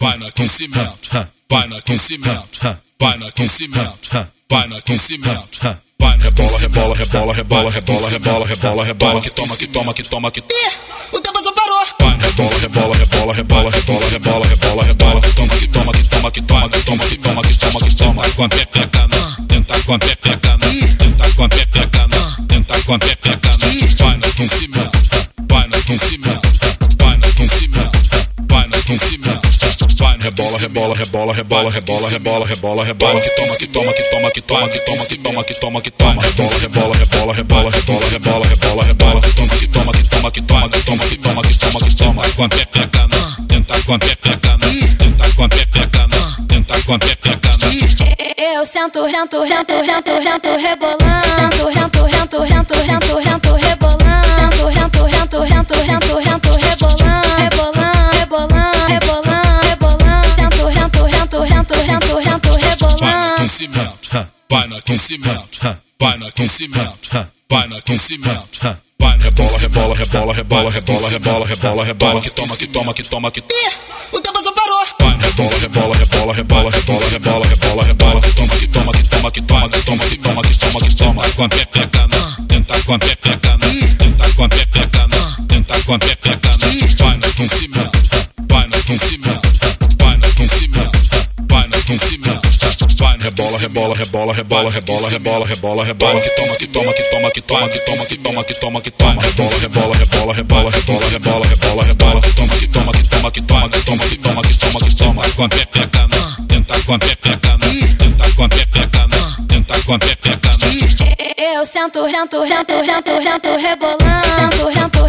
vai no aquecimento, vai no aquecimento, vai no aquecimento, vai no aquecimento. Vai rebola, rebola, rebola, rebola, rebola, rebola, rebola, rebola, que toma, que toma, que toma, que toma. O tempo só parou. Vai rebola, rebola, rebola, rebola, rebola, rebola, rebola, rebola, que toma, que toma, que toma, que toma, que toma, que toma, que toma, que toma, com a pepeca tenta com a pepeca tenta com a pepeca tenta com a pepeca. Vai no aquecimento, Rebola, rebola, rebola, rebola, rebola, rebola, rebola, rebola, que toma, que toma, que toma, que toma, que toma, que toma, que toma, que toma. Rebola, rebola, rebola, rebola, rebola, rebola, rebola, rebola, que toma, que toma, que toma, que toma, que toma, que toma, que toma, que toma. Com a pepeca não, tenta com a pepeca não, tenta com a pepeca não, tenta com a pepeca. Eu sento, rento, rento, rento, rento, rebolando, rento, rento, Vai no aquecimento, vai no aquecimento, vai no aquecimento. Vai rebola, rebola, rebola, rebola, rebola, rebola, rebola, rebola, que toma, que toma, que toma, que toma. O tempo só parou. Vai rebola, rebola, rebola, rebola, rebola, rebola, rebola, rebola, que toma, que toma, que toma, que toma, que toma, que toma, que toma, que toma. Com a pepeca não, tenta com a pepeca não, tenta com a pepeca não, tenta com a pepeca não. Vai no aquecimento, vai no aquecimento, Vai rebola, rebola, rebola, rebola, rebola, rebola, rebola, rebola, que toma, que toma, que toma, que toma, que toma, que toma, que toma, que toma. Rebola, rebola, rebola, rebola, rebola, rebola, rebola, rebola, que toma, que toma, que toma, que toma, que toma, que toma, que toma, que toma. Com a pepeca tenta com a pepeca tenta com a pepeca não, tenta com a pepeca. Eu sento, rento, rento, rento, rento, rebolando, rento